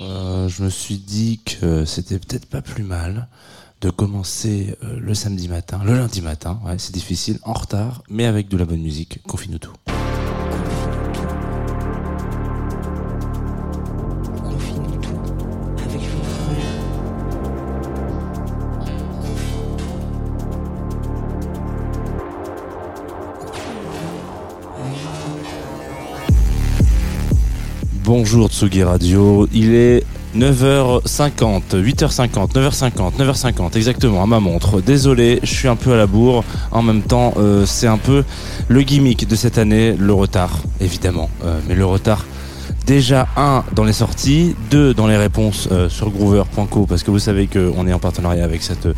Euh, je me suis dit que c'était peut-être pas plus mal de commencer euh, le samedi matin, le lundi matin, c'est difficile, en retard, mais avec de la bonne musique. Confine-nous tout. Bonjour Tsugi Radio, il est 9h50, 8h50, 9h50, 9h50 exactement à ma montre. Désolé, je suis un peu à la bourre. En même temps, euh, c'est un peu le gimmick de cette année, le retard, évidemment. Euh, mais le retard, déjà un dans les sorties, deux dans les réponses euh, sur Groover.co parce que vous savez qu'on est en partenariat avec cette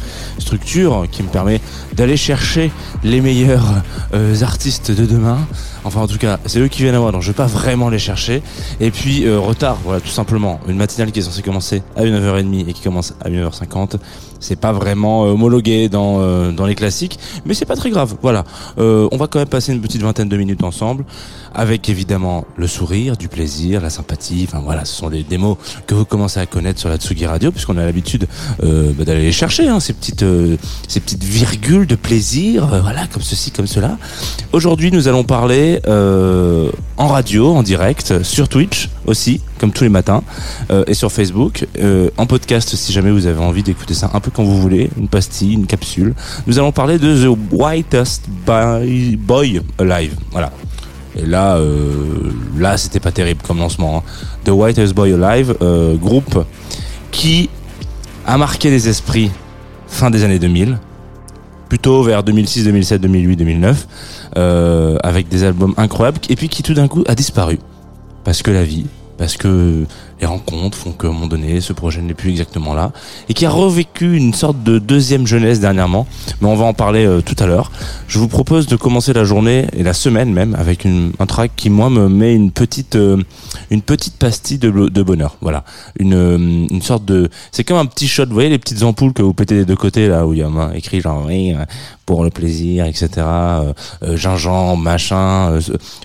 structure qui me permet d'aller chercher les meilleurs artistes de demain. Enfin, en tout cas, c'est eux qui viennent à moi, donc je vais pas vraiment les chercher. Et puis, euh, retard, voilà, tout simplement. Une matinale qui est censée commencer à 9h30 et qui commence à 9h50. C'est pas vraiment euh, homologué dans, euh, dans les classiques, mais c'est pas très grave. Voilà. Euh, on va quand même passer une petite vingtaine de minutes ensemble, avec évidemment le sourire, du plaisir, la sympathie. Enfin voilà, ce sont des, mots que vous commencez à connaître sur la Tsugi Radio, puisqu'on a l'habitude euh, bah, d'aller les chercher, hein, ces petites, euh, ces petites virgules de plaisir, voilà, comme ceci, comme cela. Aujourd'hui, nous allons parler euh, en radio, en direct, sur Twitch aussi, comme tous les matins, euh, et sur Facebook, euh, en podcast si jamais vous avez envie d'écouter ça un peu quand vous voulez, une pastille, une capsule. Nous allons parler de The Whitest Boy Alive. Voilà. Et là, là, c'était pas terrible comme lancement. hein. The Whitest Boy Alive, groupe qui a marqué les esprits fin des années 2000 plutôt vers 2006, 2007, 2008, 2009, euh, avec des albums incroyables, et puis qui tout d'un coup a disparu. Parce que la vie, parce que les rencontres font qu'à un moment donné, ce projet n'est plus exactement là, et qui a revécu une sorte de deuxième jeunesse dernièrement, mais on va en parler euh, tout à l'heure. Je vous propose de commencer la journée, et la semaine même, avec une, un track qui, moi, me met une petite, euh, une petite pastille de, de bonheur. Voilà. Une, euh, une sorte de... C'est comme un petit shot, vous voyez les petites ampoules que vous pétez des deux côtés, là, où il y a un- écrit genre, oui, euh, pour le plaisir, etc. Euh, gingembre, machin,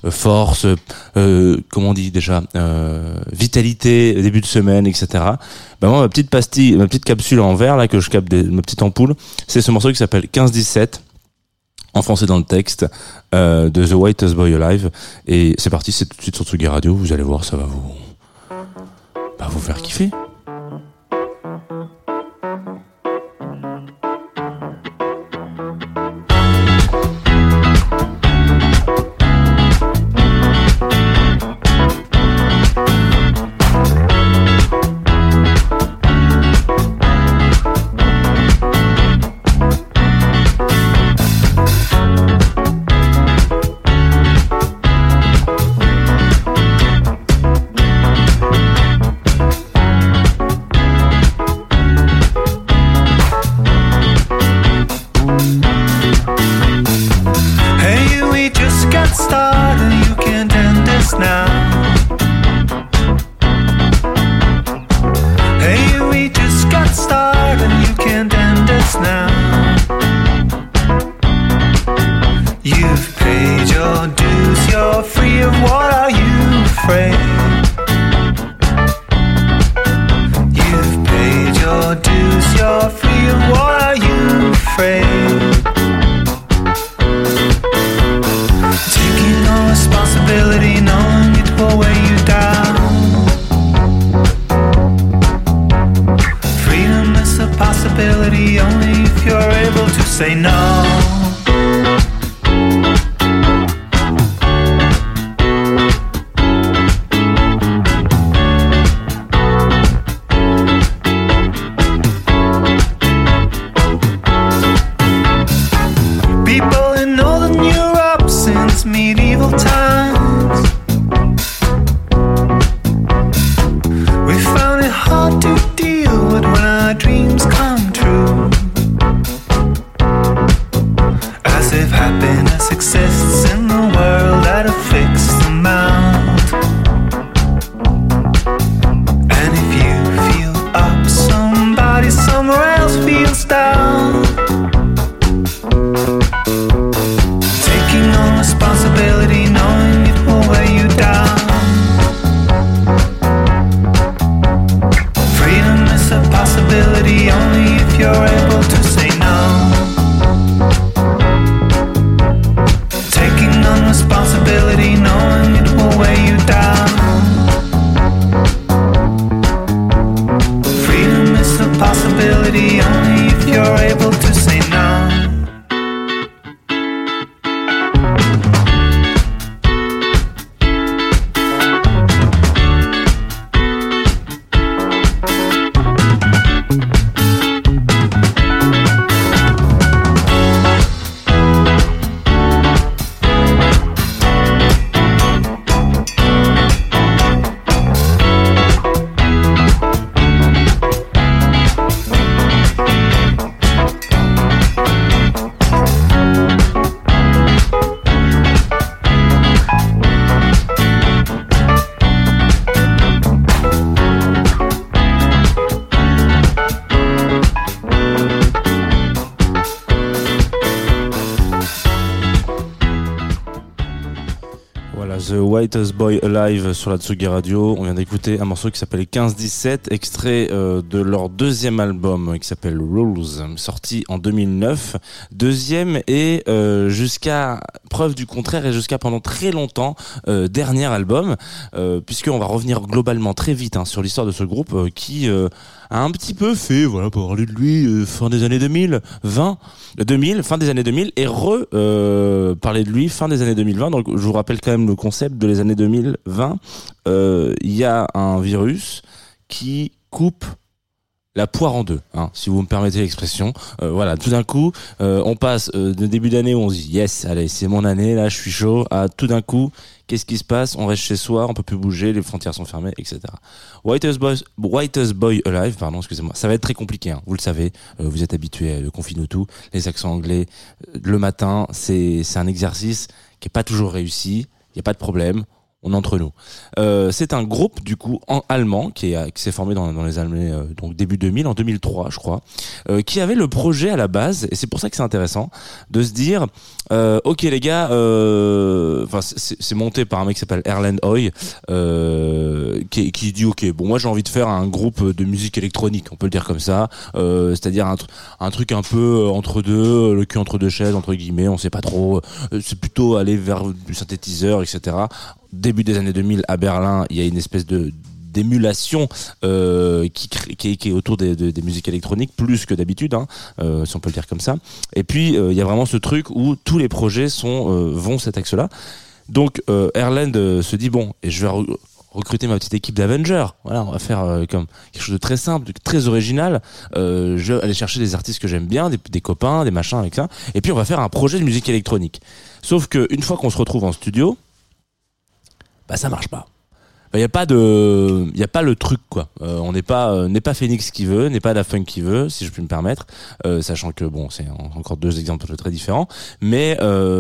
force, comment on dit déjà, euh, début de semaine, etc. Ben moi, ma petite pastille, ma petite capsule en verre là que je capte, ma petite ampoule, c'est ce morceau qui s'appelle 15-17 en français dans le texte euh, de The Whitest Boy Alive et c'est parti, c'est tout de suite sur Tsugi Radio. Vous allez voir, ça va vous, bah, vous faire kiffer. Say no. Whitest Boy Alive sur la Tsugi Radio. On vient d'écouter un morceau qui s'appelle 15-17, extrait euh, de leur deuxième album qui s'appelle Rules, sorti en 2009. Deuxième et euh, jusqu'à preuve du contraire et jusqu'à pendant très longtemps euh, dernier album, euh, puisqu'on va revenir globalement très vite hein, sur l'histoire de ce groupe euh, qui euh, a un petit peu fait, voilà, pour parler de lui, euh, fin des années 2000, 20, 2000, fin des années 2000, et re euh, parler de lui fin des années 2020. Donc je vous rappelle quand même le concept de les années 2020. Euh, Il y a un virus qui coupe la poire en deux, hein, si vous me permettez l'expression. Euh, voilà, tout d'un coup, euh, on passe euh, de début d'année où on se dit yes, allez, c'est mon année, là, je suis chaud. À tout d'un coup, qu'est-ce qui se passe? On reste chez soi, on peut plus bouger, les frontières sont fermées, etc. Whitest Boy, Whitest Boy Alive, pardon, excusez-moi. Ça va être très compliqué, hein, vous le savez. Euh, vous êtes habitué le confine tout, les accents anglais. Euh, Le matin, c'est c'est un exercice qui est pas toujours réussi. Il y a pas de problème. On entre nous. Euh, c'est un groupe du coup en allemand qui est qui s'est formé dans, les années euh, donc début 2000 en 2003 je crois euh, qui avait le projet à la base et c'est pour ça que c'est intéressant de se dire euh, ok les gars enfin c'est monté par un mec qui s'appelle Erland Hoy qui, dit ok bon moi j'ai envie de faire un groupe de musique électronique on peut le dire comme ça c'est-à-dire un, un truc un peu entre deux le cul entre deux chaises entre guillemets on sait pas trop c'est plutôt aller vers du synthétiseur etc début des années 2000 à Berlin, il y a une espèce de d'émulation euh, qui, qui, est, autour des, des- musiques électroniques plus que d'habitude, hein, euh, si on peut le dire comme ça. Et puis euh, il y a vraiment ce truc où tous les projets sont vont cet axe-là. Donc euh, Erland se dit bon, et je vais re- recruter ma petite équipe d'Avengers. Voilà, on va faire comme quelque chose de très simple, de très original. Je vais aller chercher des artistes que j'aime bien, des, des copains, des machins avec ça. Et puis on va faire un projet de musique électronique. Sauf que une fois qu'on se retrouve en studio, bah ça marche pas. Il n'y a pas de, il a pas le truc quoi. Euh, on n'est pas, euh, n'est pas Phoenix qui veut, n'est pas Da Funk qui veut, si je puis me permettre. Euh, sachant que bon, c'est en- encore deux exemples très différents, mais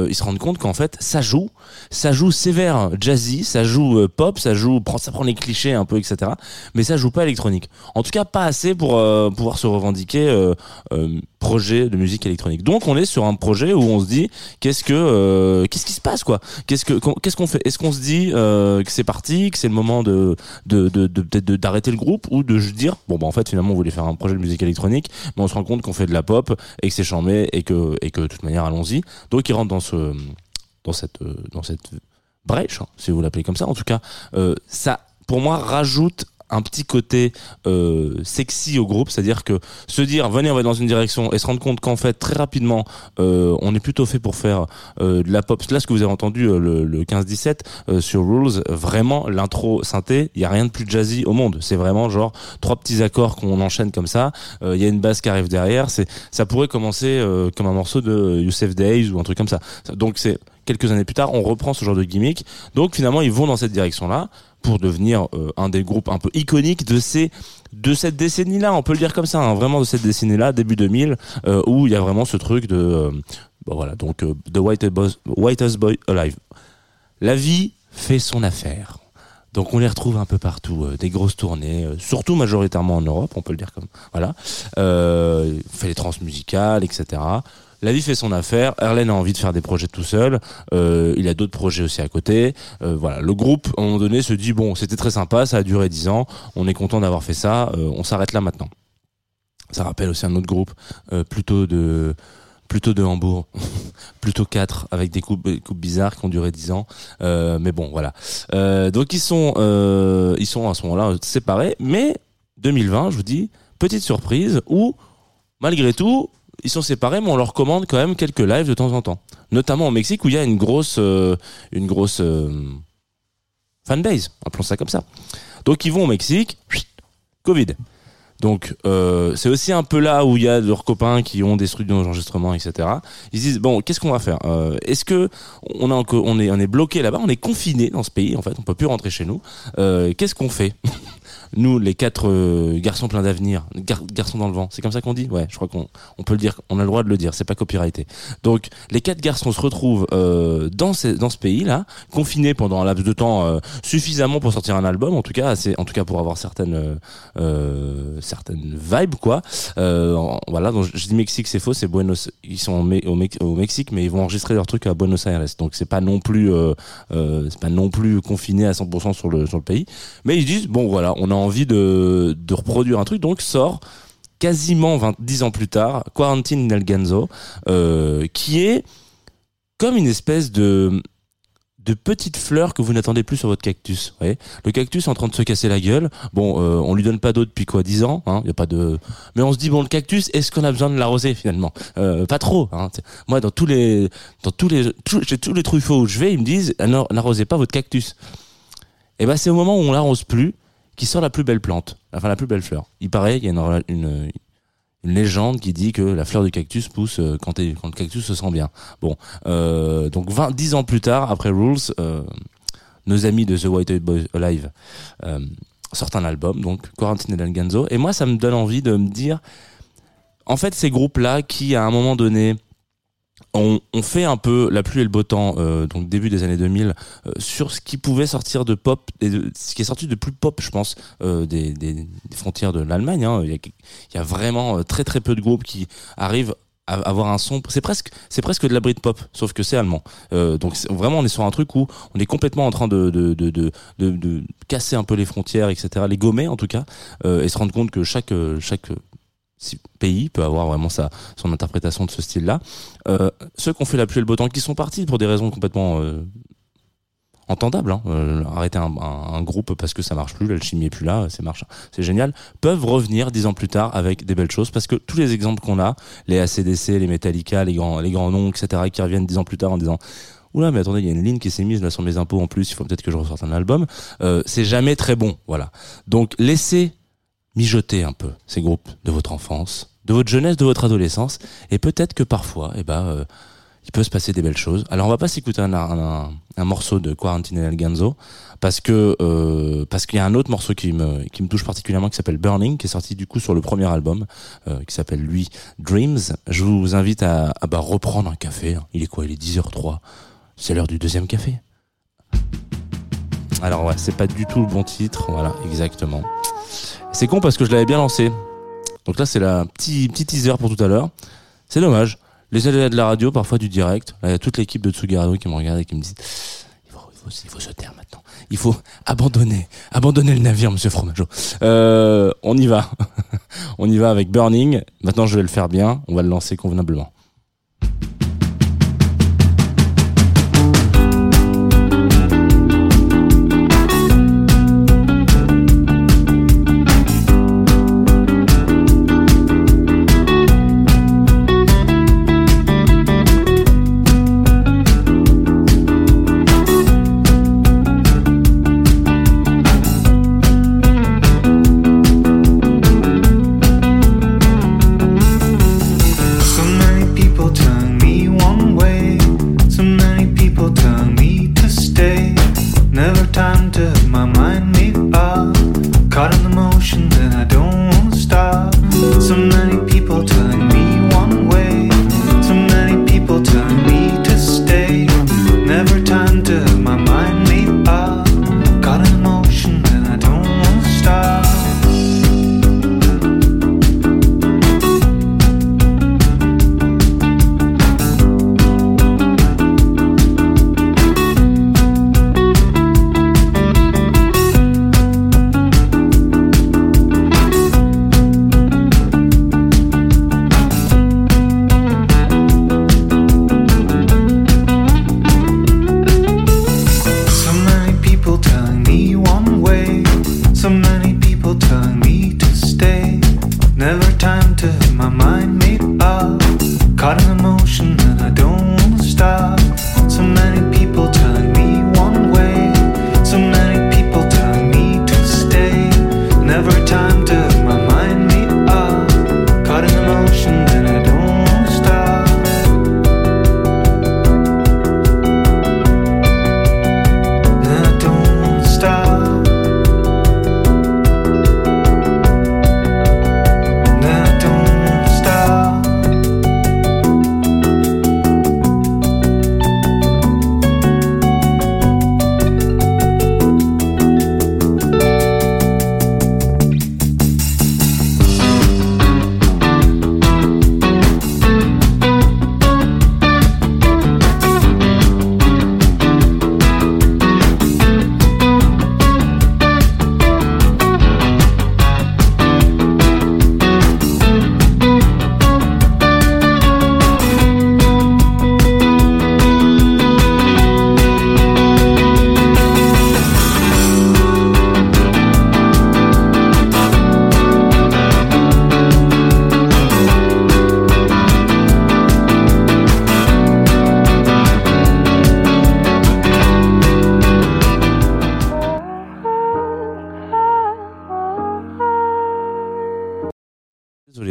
ils se rendent compte qu'en fait ça joue, ça joue sévère jazzy, ça joue pop, ça joue, ça prend les clichés un peu, etc. Mais ça joue pas électronique. En tout cas, pas assez pour pouvoir se revendiquer projet de musique électronique. Donc on est sur un projet où on se dit qu'est-ce que, euh, qu'est-ce qui se passe quoi? Qu'est-ce que, qu'est-ce qu'on fait? Est-ce qu'on se dit euh, que c'est parti, que c'est le moment de de de de- peut-être d'arrêter le groupe ou de se dire bon bah en fait finalement on voulait faire un projet de musique électronique, mais on se rend compte qu'on fait de la pop et que c'est chambé et que et que de toute manière allons-y. Donc ils rentrent dans ce dans cette euh, dans cette brèche, hein, si vous l'appelez comme ça. En tout cas, euh, ça pour moi rajoute un petit côté euh, sexy au groupe, c'est-à-dire que se dire venez on va dans une direction et se rendre compte qu'en fait très rapidement euh, on est plutôt fait pour faire euh, de la pop. Là ce que vous avez entendu euh, le, le 15-17 euh, sur Rules, vraiment l'intro synthé, il y a rien de plus jazzy au monde. C'est vraiment genre trois petits accords qu'on enchaîne comme ça. Euh, Il y a une basse qui arrive derrière. C'est ça pourrait commencer comme un morceau de Youssef Days ou un truc comme ça. Donc c'est quelques années plus tard, on reprend ce genre de gimmick. Donc finalement, ils vont dans cette direction-là pour devenir euh, un des groupes un peu iconiques de ces de cette décennie-là, on peut le dire comme ça, hein, vraiment de cette décennie-là, début 2000, euh, où il y a vraiment ce truc de, euh, bah voilà, donc The Whitest Boy, Whitest Boy Alive. La vie fait son affaire. Donc on les retrouve un peu partout, des grosses tournées, surtout majoritairement en Europe, on peut le dire comme voilà. Il fait les trans musicales, etc. La vie fait son affaire. Erlen a envie de faire des projets tout seul. Euh, il a d'autres projets aussi à côté. Euh, voilà, le groupe à un moment donné se dit bon, c'était très sympa, ça a duré 10 ans. On est content d'avoir fait ça. euh, on s'arrête là maintenant. Ça rappelle aussi un autre groupe, plutôt de plutôt de Hambourg, plutôt 4 avec des coupes, bizarres qui ont duré 10 ans. Mais bon, voilà. Donc ils sont ils sont à ce moment-là séparés, mais 2020, je vous dis, petite surprise où malgré tout ils sont séparés, mais on leur commande quand même quelques lives de temps en temps, notamment au Mexique où il y a une grosse euh, une grosse euh, fanbase, appelons ça comme ça. Donc ils vont au Mexique, Covid. Donc euh, c'est aussi un peu là où il y a leurs copains qui ont des studios d'enregistrement, etc. Ils se disent bon, qu'est-ce qu'on va faire Euh, Est-ce que on, est bloqué là-bas, on est confiné dans ce pays en fait, on peut plus rentrer chez nous. Qu'est-ce qu'on fait? Nous, les quatre euh, garçons pleins d'avenir, gar- garçons dans le vent, c'est comme ça qu'on dit? Ouais, je crois qu'on on peut le dire, on a le droit de le dire, c'est pas copyrighté. Donc les quatre garçons se retrouvent euh, dans ce, dans ce pays-là, confinés pendant un laps de temps euh, suffisamment pour sortir un album, en tout cas, assez, en tout cas pour avoir certaines certaines vibes quoi. Voilà, je dis Mexique, c'est faux, c'est Buenos. Ils sont au, au Mex- au Mexique, mais ils vont enregistrer leur truc à Buenos Aires, donc c'est pas non plus c'est pas non plus confiné à 100% sur le sur le pays. Mais ils disent bon voilà, on a envie de reproduire un truc, donc sort quasiment 20, 10 ans plus tard, Quarantine in El Ganzo, euh, qui est comme une espèce de de petites fleurs que vous n'attendez plus sur votre cactus. Vous le cactus en train de se casser la gueule. Bon, euh, on lui donne pas d'eau depuis quoi 10 ans. Hein, y a pas de. Mais on se dit bon, le cactus, est-ce qu'on a besoin de l'arroser finalement? Euh, Pas trop. Hein. Moi, dans tous les, dans tous les, chez tous les truffaut où je vais, ils me disent ah n'arrosez pas votre cactus. Et ben c'est au moment où on l'arrose plus qui sort la plus belle plante, enfin la plus belle fleur. Il paraît, il y a une, légende qui dit que la fleur du cactus pousse euh, quand, le cactus se sent bien. Bon, euh, donc 20, 10 ans plus tard, après Rules, euh, nos amis de The White Boys Alive sortent un album, donc Quarantine et Ganzo. Et moi, ça me donne envie de me dire, en fait, ces groupes-là qui, à un moment donné, ont fait un peu la pluie et le beau temps, euh, donc début des années 2000, euh, sur ce qui pouvait sortir de pop, ce qui est sorti de plus pop, je pense, euh, des, frontières de l'Allemagne. hein. Il, y a, vraiment très très peu de groupes qui arrivent à avoir un son. C'est presque, c'est presque de la Britpop, sauf que c'est allemand. Donc vraiment, on est sur un truc où on est complètement en train de casser un peu les frontières, etc. Les gommer en tout cas, et se rendre compte que chaque pays peut avoir vraiment sa son interprétation de ce style-là. Euh, ceux qui ont fait la pluie et le beau temps, qui sont partis pour des raisons complètement euh, entendables, hein, euh, arrêter un, un- groupe parce que ça marche plus, l'alchimie est plus là, c'est marche, c'est génial, peuvent revenir dix ans plus tard avec des belles choses parce que tous les exemples qu'on a, les ACDC, les Metallica, les grands, les grands noms, etc., qui reviennent dix ans plus tard en disant Oula, mais attendez, il y a une ligne qui s'est mise là sur mes impôts en plus, il faut peut-être que je ressorte un album. Euh, c'est jamais très bon, voilà. Donc laissez mijoter un peu ces groupes de votre enfance, de votre jeunesse, de votre adolescence, et peut-être que parfois, eh ben, euh, il peut se passer des belles choses. Alors on va pas s'écouter un, morceau de Quarantine El Ganzo parce que euh, parce qu'il y a un autre morceau qui me qui me touche particulièrement qui s'appelle Burning qui est sorti du coup sur le premier album euh, qui s'appelle lui Dreams. Je vous invite à, bah, reprendre un café. Il est quoi? Il est 10h03. C'est l'heure du deuxième café. Alors ouais, c'est pas du tout le bon titre, voilà, exactement. C'est con parce que je l'avais bien lancé. Donc là, c'est la petit petit teaser pour tout à l'heure. C'est dommage. Les aléas de la radio, parfois du direct. Là, il y a toute l'équipe de Tsugarado qui me regarde et qui me dit il faut, se taire maintenant. Il faut abandonner, abandonner le navire, Monsieur Fromageau. Euh, on y va. on y va avec Burning. Maintenant, je vais le faire bien. On va le lancer convenablement.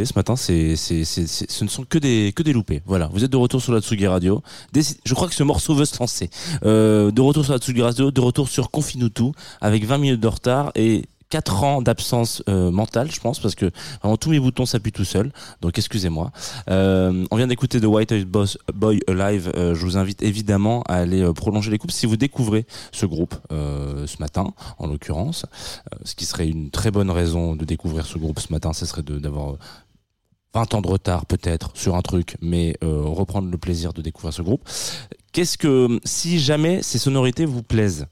Ce matin, ce ne sont que des, que des loupés. Voilà, vous êtes de retour sur la Tsugi Radio. Je crois que ce morceau veut se lancer. Euh, de retour sur la Tsugi Radio, de retour sur Confinutu, avec 20 minutes de retard et 4 ans d'absence euh, mentale, je pense, parce que vraiment tous mes boutons s'appuient tout seuls. Donc excusez-moi. Euh, on vient d'écouter The White Eyed Boy Alive. Je vous invite évidemment à aller prolonger l'écoute si vous découvrez ce groupe ce matin, en l'occurrence. Ce qui serait une très bonne raison de découvrir ce groupe ce matin, ce serait de- d'avoir 20 ans de retard peut-être sur un truc, mais euh, reprendre le plaisir de découvrir ce groupe. Qu'est-ce que si jamais ces sonorités vous plaisent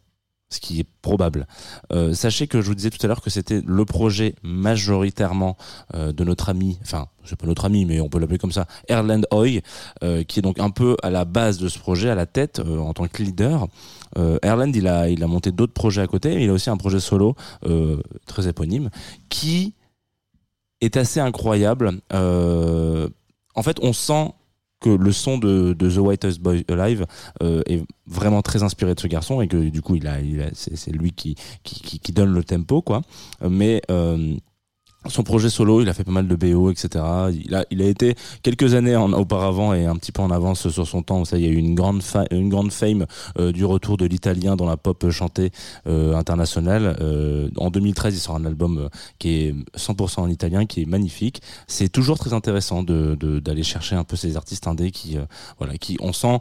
ce qui est probable. Euh, sachez que je vous disais tout à l'heure que c'était le projet majoritairement euh, de notre ami, enfin c'est pas notre ami mais on peut l'appeler comme ça, Erland Hoy, euh, qui est donc un peu à la base de ce projet, à la tête euh, en tant que leader. Euh, Erland il a il a monté d'autres projets à côté, mais il a aussi un projet solo euh, très éponyme qui est assez incroyable. Euh, en fait, on sent que le son de, de The Whitest Boy Alive euh, est vraiment très inspiré de ce garçon et que du coup, il a, il a, c'est, lui qui, qui, qui, donne le tempo, quoi. Mais euh, son projet solo, il a fait pas mal de BO, etc. Il a, il a été quelques années en, auparavant et un petit peu en avance sur son temps. Ça, il y a eu une grande, une grande fame euh, du retour de l'italien dans la pop chantée euh, internationale. Euh, en 2013, il sort un album euh, qui est 100% en italien, qui est magnifique. C'est toujours très intéressant de de- d'aller chercher un peu ces artistes indés qui, euh, voilà, qui on sent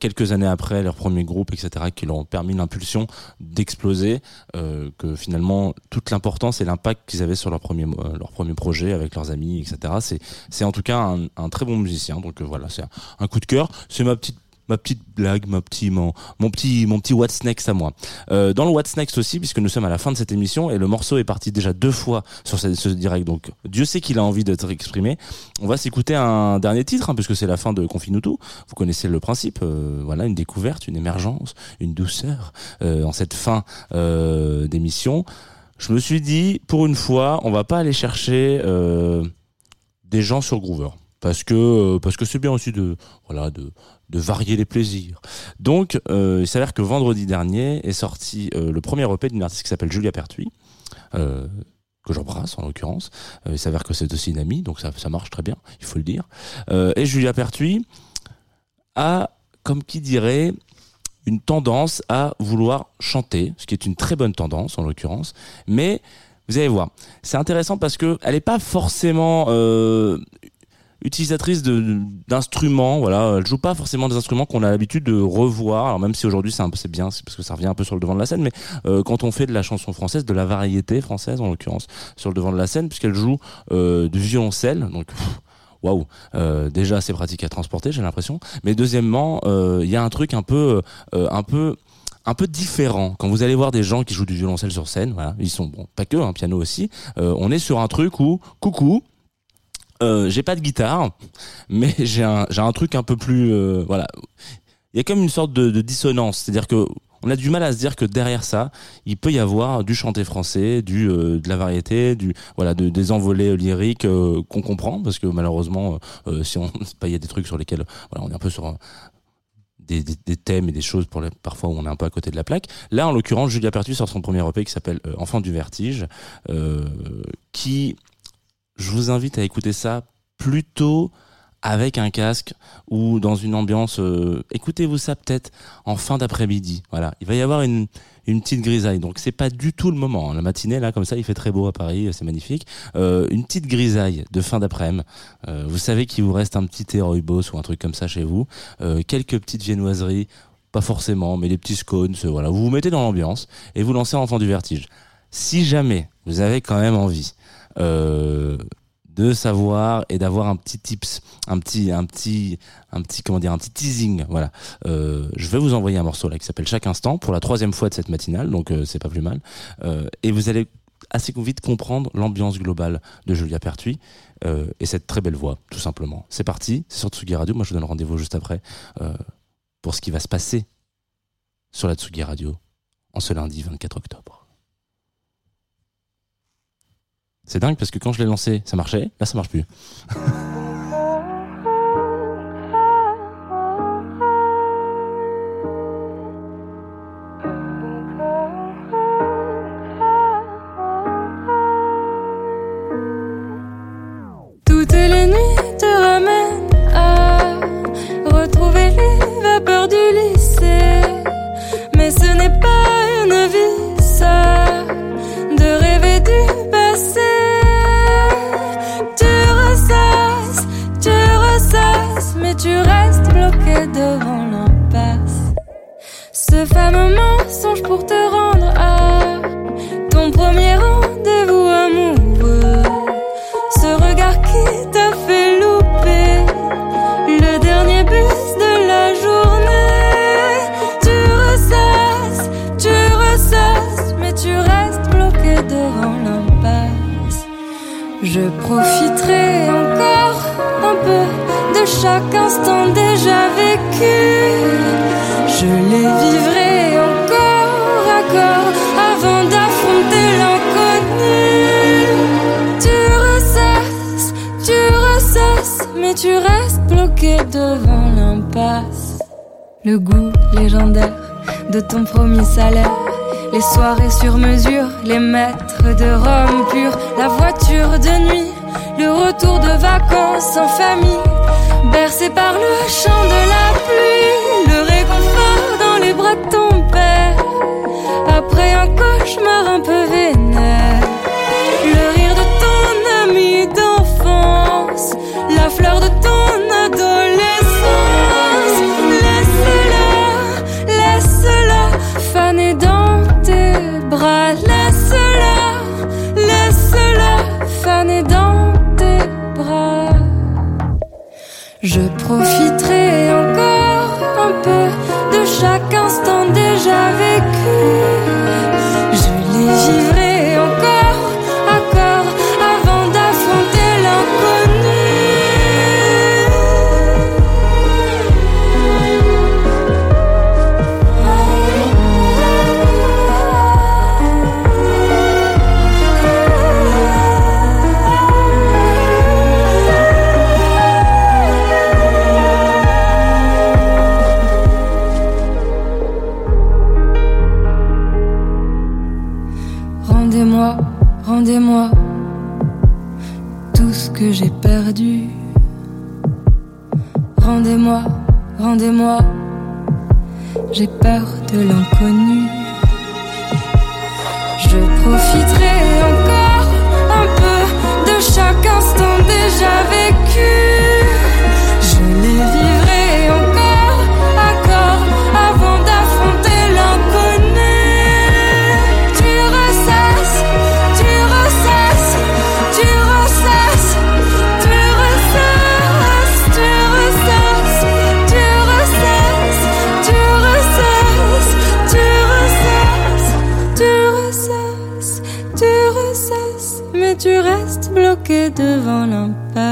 quelques années après leur premier groupe, etc., qui leur ont permis l'impulsion d'exploser. que finalement toute l'importance et l'impact qu'ils avaient sur leur premier leur premier projet avec leurs amis, etc. C'est en tout cas un, très bon musicien. Donc euh, voilà, c'est un, coup de cœur. C'est ma petite ma petite blague, ma petit mon, mon petit mon petit What's Next à moi. Euh, dans le What's Next aussi, puisque nous sommes à la fin de cette émission et le morceau est parti déjà deux fois sur ce, direct, donc Dieu sait qu'il a envie d'être exprimé. On va s'écouter un dernier titre, hein, puisque c'est la fin de Confinutu. Vous connaissez le principe, euh, voilà, une découverte, une émergence, une douceur euh, en cette fin euh, d'émission. Je me suis dit, pour une fois, on va pas aller chercher euh, des gens sur Groover. Parce que euh, parce que c'est bien aussi de voilà de de varier les plaisirs. Donc euh, il s'avère que vendredi dernier est sorti le premier EP d'une artiste qui s'appelle Julia Pertuis, que j'embrasse en l'occurrence. Il s'avère que c'est aussi une amie, donc ça ça marche très bien, il faut le dire. Et Julia Pertuis a, comme qui dirait, une tendance à vouloir chanter, ce qui est une très bonne tendance en l'occurrence, mais vous allez voir, c'est intéressant parce que elle n'est pas forcément euh, utilisatrice d'instruments, voilà, elle joue pas forcément des instruments qu'on a l'habitude de revoir. Même si aujourd'hui c'est un bien, c'est parce que ça revient un peu sur le devant de la scène, mais euh, quand on fait de la chanson française, de la variété française en l'occurrence sur le devant de la scène, puisqu'elle joue euh, du violoncelle, donc waouh, euh, déjà c'est pratique à transporter, j'ai l'impression. Mais deuxièmement, euh, il y a un truc un peu, euh, un peu un peu différent. Quand vous allez voir des gens qui jouent du violoncelle sur scène voilà ils sont bon pas que un piano aussi euh, on est sur un truc où coucou euh, j'ai pas de guitare mais j'ai un j'ai un truc un peu plus euh, voilà. Il y a comme une sorte de, de dissonance. C'est à dire que on a du mal à se dire que derrière ça, il peut y avoir du chanté français, du euh, de la variété, du voilà, de, des envolées lyriques euh, qu'on comprend parce que malheureusement, euh, si on, pas il y a des trucs sur lesquels voilà, on est un peu sur des, des, thèmes et des choses pour parfois où on est un peu à côté de la plaque. Là, en l'occurrence, Julia Pertus sort son premier EP qui s'appelle Enfant du vertige, qui, je vous invite à écouter ça plutôt avec un casque ou dans une ambiance. euh, Écoutez-vous ça peut-être en fin d'après-midi. Voilà, il va y avoir une une petite grisaille. Donc c'est pas du tout le moment. hein. La matinée là, comme ça, il fait très beau à Paris, c'est magnifique. Euh, une petite grisaille de fin d'après-midi. Euh, vous savez qu'il vous reste un petit thé rooibos ou un truc comme ça chez vous. Euh, quelques petites viennoiseries, pas forcément, mais les petits scones. euh, Voilà, vous vous mettez dans l'ambiance et vous lancez Enfant du vertige. Si jamais vous avez quand même envie. Euh, de savoir et d'avoir un petit tips, un petit, un petit, un petit, comment dire, un petit teasing. Voilà. Euh, je vais vous envoyer un morceau là qui s'appelle Chaque instant pour la troisième fois de cette matinale, donc euh, c'est pas plus mal. Euh, et vous allez assez vite comprendre l'ambiance globale de Julia Pertuis euh, et cette très belle voix, tout simplement. C'est parti, c'est sur Tsugi Radio. Moi, je vous donne rendez-vous juste après euh, pour ce qui va se passer sur la Tsugi Radio en ce lundi 24 octobre. C'est dingue parce que quand je l'ai lancé, ça marchait. Là, ça marche plus. Je profiterai encore un peu de chaque instant déjà vécu. Je les vivrai encore à corps avant d'affronter l'inconnu. Tu ressasses, tu ressasses, mais tu restes bloqué devant l'impasse. Le goût légendaire de ton promis salaire. Les soirées sur mesure, les maîtres de Rome pur, la voiture de nuit, le retour de vacances en famille, bercé par le chant de la pluie, le réconfort dans les bras de ton père, après un cauchemar un peu vénère, profite. Tu restes bloqué devant l'impasse.